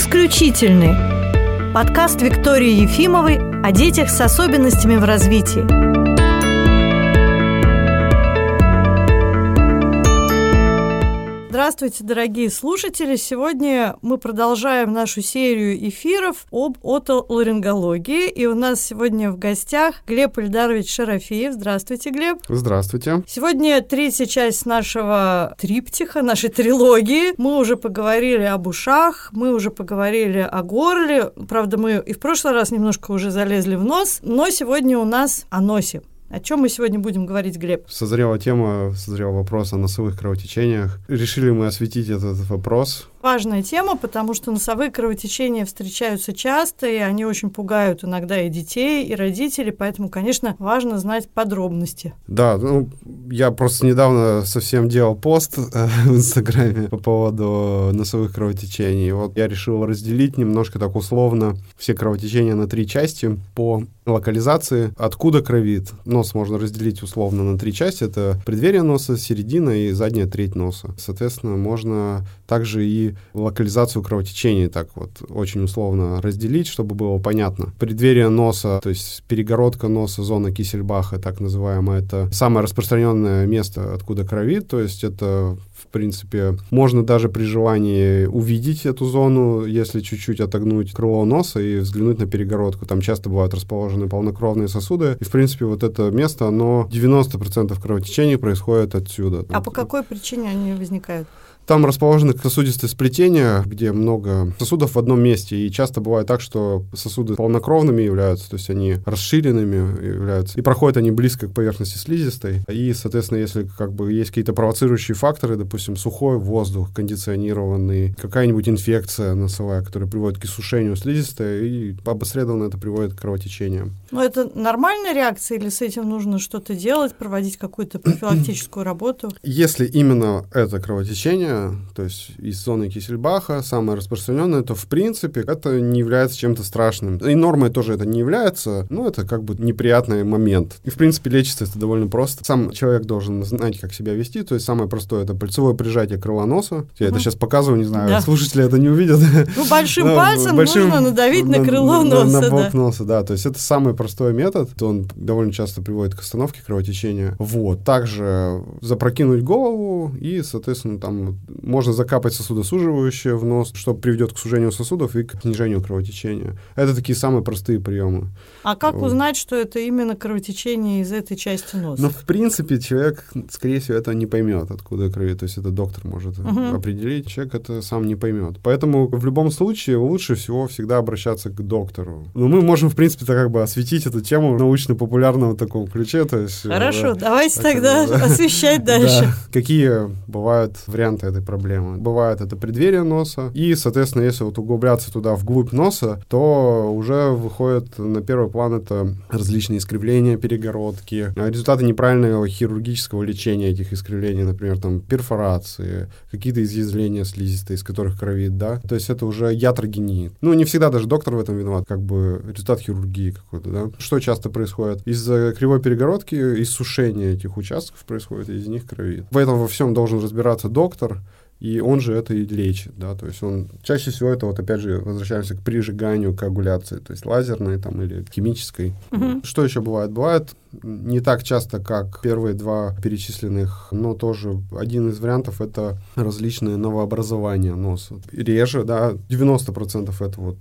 Исключительный. Подкаст Виктории Ефимовой о детях с особенностями в развитии. Здравствуйте, дорогие слушатели! Сегодня мы продолжаем нашу серию эфиров об отоларингологии. И у нас сегодня в гостях Глеб Ильдарович Шарафеев. Здравствуйте, Глеб! Здравствуйте! Сегодня третья часть нашего триптиха, нашей трилогии. Мы уже поговорили об ушах, мы уже поговорили о горле. Правда, мы и в прошлый раз немножко уже залезли в нос, но сегодня у нас о носе. О чем мы сегодня будем говорить, Глеб? Созрела тема, созрел вопрос о носовых кровотечениях. Решили мы осветить этот вопрос важная тема, потому что носовые кровотечения встречаются часто, и они очень пугают иногда и детей, и родителей, поэтому, конечно, важно знать подробности. Да, ну, я просто недавно совсем делал пост э, в Инстаграме по поводу носовых кровотечений. Вот я решил разделить немножко так условно все кровотечения на три части по локализации, откуда кровит. Нос можно разделить условно на три части. Это преддверие носа, середина и задняя треть носа. Соответственно, можно также и локализацию кровотечения так вот очень условно разделить, чтобы было понятно. Преддверие носа, то есть перегородка носа, зона Кисельбаха, так называемая, это самое распространенное место, откуда кровит, то есть это в принципе, можно даже при желании увидеть эту зону, если чуть-чуть отогнуть крыло носа и взглянуть на перегородку. Там часто бывают расположены полнокровные сосуды. И, в принципе, вот это место, оно 90% кровотечений происходит отсюда. А по какой причине они возникают? Там расположены сосудистые сплетения, где много сосудов в одном месте. И часто бывает так, что сосуды полнокровными являются, то есть они расширенными являются. И проходят они близко к поверхности слизистой. И, соответственно, если как бы есть какие-то провоцирующие факторы, допустим, сухой воздух, кондиционированный, какая-нибудь инфекция носовая, которая приводит к иссушению слизистой, и обосредованно это приводит к кровотечениям. Но это нормальная реакция или с этим нужно что-то делать, проводить какую-то профилактическую работу? Если именно это кровотечение, то есть из зоны Кисельбаха, самое распространенное, то в принципе это не является чем-то страшным. И нормой тоже это не является, но это как бы неприятный момент. И в принципе лечится это довольно просто. Сам человек должен знать, как себя вести, то есть самое простое это пальцевое прижатие крыла носа. Я угу. это сейчас показываю, не знаю, да. слушатели это не увидят. Ну, большим пальцем большим, нужно надавить на, на крыло носа. На, на бок да. носа, да. То есть это самый простой метод. Он довольно часто приводит к остановке кровотечения. Вот. Также запрокинуть голову и, соответственно, там можно закапать сосудосуживающее в нос, что приведет к сужению сосудов и к снижению кровотечения. Это такие самые простые приемы. А как вот. узнать, что это именно кровотечение из этой части носа? Ну, в принципе, человек, скорее всего, это не поймет, откуда крови. То есть это доктор может угу. определить, человек это сам не поймет. Поэтому в любом случае лучше всего всегда обращаться к доктору. Ну, мы можем, в принципе, так как бы осветить эту тему в научно-популярном таком ключе. То есть, Хорошо, да, давайте тогда да, освещать дальше. Да. Какие бывают варианты этой проблемы? Бывает это преддверие носа. И, соответственно, если вот углубляться туда вглубь носа, то уже выходит на первый план это различные искривления перегородки, результаты неправильного хирургического лечения этих искривлений, например, там перфорации, какие-то изъязвления слизистой, из которых кровит, да. То есть это уже ятрогенит. Ну, не всегда даже доктор в этом виноват, как бы результат хирургии какой-то, да. Что часто происходит? Из-за кривой перегородки иссушение этих участков происходит, из них кровит. Поэтому во всем должен разбираться доктор, и он же это и лечит, да, то есть он чаще всего это вот опять же возвращаемся к прижиганию коагуляции, то есть лазерной там или химической. Угу. Что еще бывает? Бывает не так часто, как первые два перечисленных, но тоже один из вариантов это различные новообразования носа. Реже, да, 90% это вот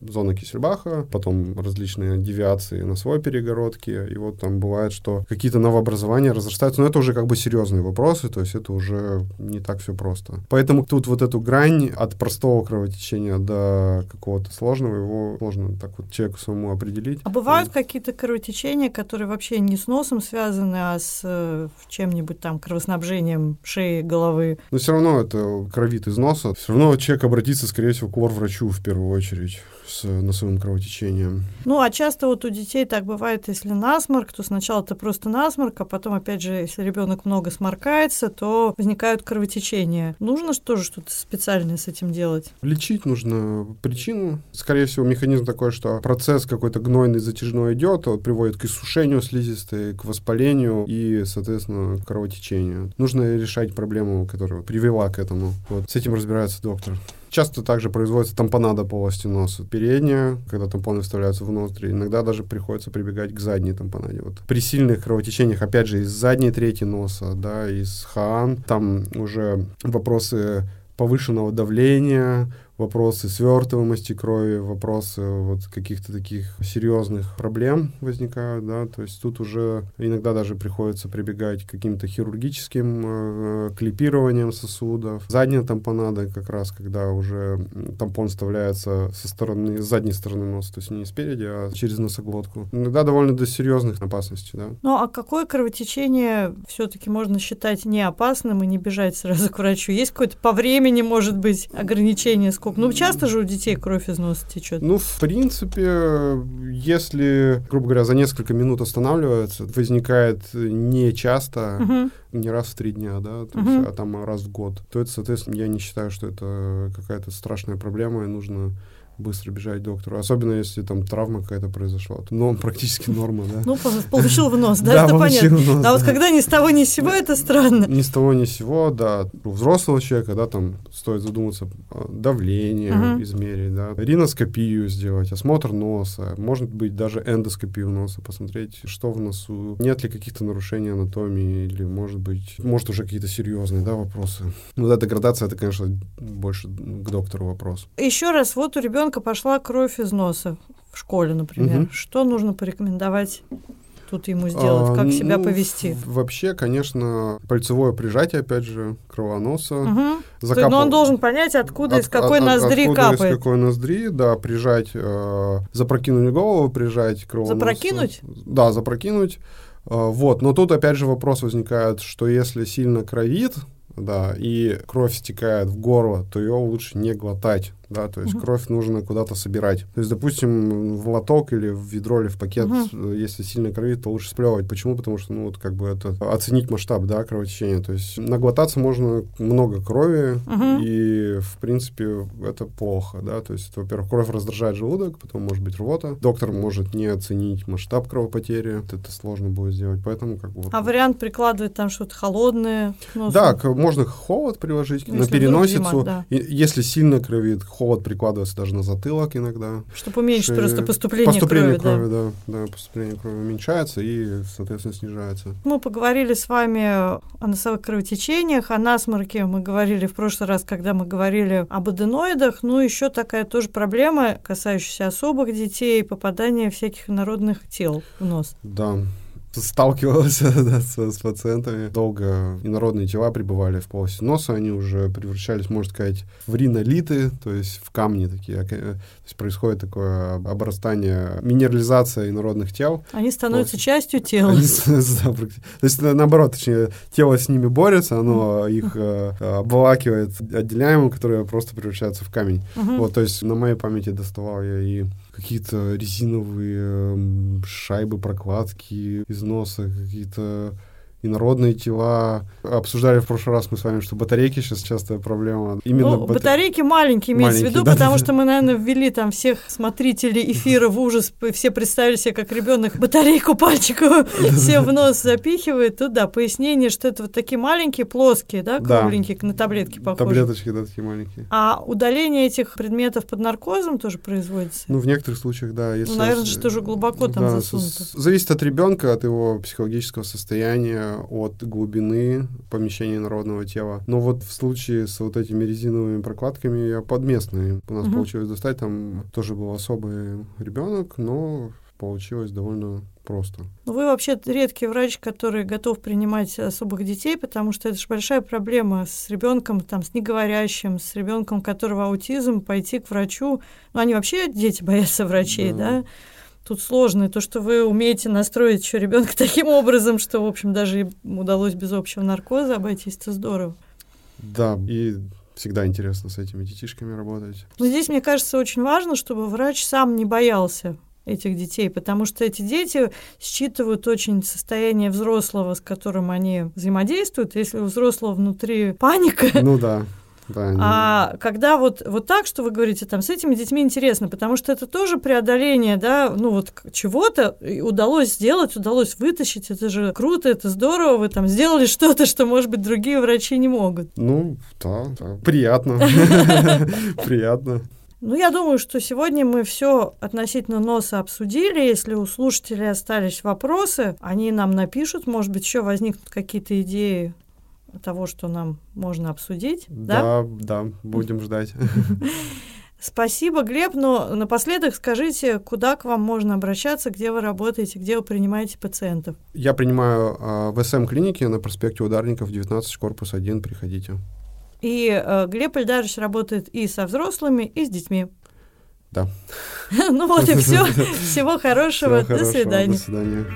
зона Кисельбаха, потом различные девиации на свой перегородке, и вот там бывает, что какие-то новообразования разрастаются, но это уже как бы серьезные вопросы, то есть это уже не так все просто. Поэтому тут вот эту грань от простого кровотечения до какого-то сложного, его сложно так вот человеку самому определить. А бывают вот. какие-то кровотечения, которые вообще не с носом связаны, а с э, чем-нибудь там кровоснабжением шеи, головы? Но все равно это кровит из носа. Все равно человек обратится, скорее всего, к врачу в первую очередь с носовым кровотечением. Ну, а часто вот у детей так бывает, если насморк, то сначала это просто насморк, а потом, опять же, если ребенок много сморкается, то возникают кровотечения. Нужно тоже что-то специальное с этим делать? Лечить нужно причину. Скорее всего, механизм такой, что процесс какой-то гнойный, затяжной идет, он приводит к иссушению слизистой, к воспалению и, соответственно, кровотечению. Нужно решать проблему, которая привела к этому. Вот с этим разбирается доктор Часто также производится тампонада полости носа. Передняя, когда тампоны вставляются в ноздри, иногда даже приходится прибегать к задней тампонаде. Вот. При сильных кровотечениях, опять же, из задней трети носа, да, из хаан, там уже вопросы повышенного давления, вопросы свертываемости крови, вопросы вот каких-то таких серьезных проблем возникают, да, то есть тут уже иногда даже приходится прибегать к каким-то хирургическим э, клипированием сосудов. Задняя тампонада как раз, когда уже тампон вставляется со стороны, с задней стороны носа, то есть не спереди, а через носоглотку. Иногда довольно до серьезных опасностей, да. Ну, а какое кровотечение все-таки можно считать не опасным и не бежать сразу к врачу? Есть какое-то по времени, может быть, ограничение, сколько? Ну, часто же у детей кровь из носа течет? Ну, в принципе, если, грубо говоря, за несколько минут останавливается, возникает не часто, угу. не раз в три дня, да, то угу. есть, а там раз в год, то это, соответственно, я не считаю, что это какая-то страшная проблема, и нужно быстро бежать к доктору. Особенно, если там травма какая-то произошла. Но он практически норма, да. Ну, получил в нос, да, это понятно. А вот когда ни с того ни с сего, это странно. Ни с того ни с сего, да. У взрослого человека, да, там стоит задуматься, давление измерить, да, риноскопию сделать, осмотр носа, может быть, даже эндоскопию носа, посмотреть, что в носу, нет ли каких-то нарушений анатомии, или, может быть, может, уже какие-то серьезные, да, вопросы. Ну, да, деградация, это, конечно, больше к доктору вопрос. Еще раз, вот у ребенка ребенка пошла кровь из носа в школе, например, угу. что нужно порекомендовать тут ему сделать, как а, себя ну, повести? Вообще, конечно, пальцевое прижатие, опять же, кровоноса. Угу. Закапал... Но он должен понять, откуда, от, из какой от, ноздри откуда капает. из какой ноздри, да, прижать, э, запрокинуть голову, прижать кровоноса. Запрокинуть? Да, запрокинуть. Э, вот, но тут опять же вопрос возникает, что если сильно кровит, да, и кровь стекает в горло, то ее лучше не глотать да, то есть угу. кровь нужно куда-то собирать. То есть, допустим, в лоток или в ведро или в пакет, угу. если сильно кровит, то лучше сплевывать. Почему? Потому что, ну, вот как бы это оценить масштаб, да, кровотечения. То есть наглотаться можно много крови, угу. и, в принципе, это плохо, да, то есть, во-первых, кровь раздражает желудок, потом может быть рвота. Доктор может не оценить масштаб кровопотери, это сложно будет сделать, поэтому как бы... Вот, а вариант прикладывать там что-то холодное? Да, можно холод приложить ну, на переносицу. Зимать, да. и, если сильно кровит, холод прикладывается даже на затылок иногда. Чтобы уменьшить шею. просто поступление, поступление крови. крови да. Да, да, поступление крови уменьшается и, соответственно, снижается. Мы поговорили с вами о носовых кровотечениях, о насморке мы говорили в прошлый раз, когда мы говорили об аденоидах. Ну, еще такая тоже проблема, касающаяся особых детей, попадания всяких народных тел в нос. Да, сталкивался да, с, с пациентами. Долго инородные тела пребывали в полости носа, они уже превращались, можно сказать, в ринолиты, то есть в камни такие. То есть происходит такое обрастание, минерализация инородных тел. Они становятся вот. частью тела. Они, да, то есть наоборот, точнее, тело с ними борется, оно их э, обволакивает отделяемым, которые просто превращаются в камень. Вот, то есть на моей памяти доставал я и какие-то резиновые шайбы, прокладки из носа, какие-то инородные тела. Обсуждали в прошлый раз мы с вами, что батарейки сейчас частая проблема. Именно ну, бат... батарейки маленькие имеется в виду, да, потому да, что да. мы, наверное, ввели там всех смотрителей эфира в ужас, все представили себе, как ребенок батарейку пальчиковую все в нос запихивает. Тут, да, пояснение, что это вот такие маленькие, плоские, да, кругленькие, на таблетки похожи. Таблеточки, да, такие маленькие. А удаление этих предметов под наркозом тоже производится? Ну, в некоторых случаях, да. Если ну, наверное, что же глубоко там засунуто. Зависит от ребенка, от его психологического состояния, от глубины помещения народного тела. Но вот в случае с вот этими резиновыми прокладками я подместные. У нас угу. получилось достать, там тоже был особый ребенок, но получилось довольно просто. Ну, вы вообще редкий врач, который готов принимать особых детей, потому что это же большая проблема с ребенком, там, с неговорящим, с ребенком, у которого аутизм, пойти к врачу. Ну, они вообще, дети, боятся врачей, да? да? Тут сложно. И то, что вы умеете настроить еще ребенка таким образом, что, в общем, даже удалось без общего наркоза обойтись, это здорово. Да, и всегда интересно с этими детишками работать. Но здесь, мне кажется, очень важно, чтобы врач сам не боялся этих детей, потому что эти дети считывают очень состояние взрослого, с которым они взаимодействуют. Если у взрослого внутри паника, ну да А когда вот, вот так, что вы говорите, там, с этими детьми интересно, потому что это тоже преодоление, да, ну вот чего-то удалось сделать, удалось вытащить, это же круто, это здорово, вы там сделали что-то, что, может быть, другие врачи не могут. Ну, да, да. приятно. Приятно. Ну, я думаю, что сегодня мы все относительно носа обсудили. Если у слушателей остались вопросы, они нам напишут. Может быть, еще возникнут какие-то идеи того, что нам можно обсудить. Да? Да, да, будем ждать. Спасибо, Глеб. Но напоследок скажите, куда к вам можно обращаться, где вы работаете, где вы принимаете пациентов. Я принимаю а, в СМ-клинике на проспекте Ударников, 19, корпус 1, приходите. И э, Глеб Ильдарович работает и со взрослыми, и с детьми. Да. Ну вот и все. Всего хорошего. До свидания. До свидания.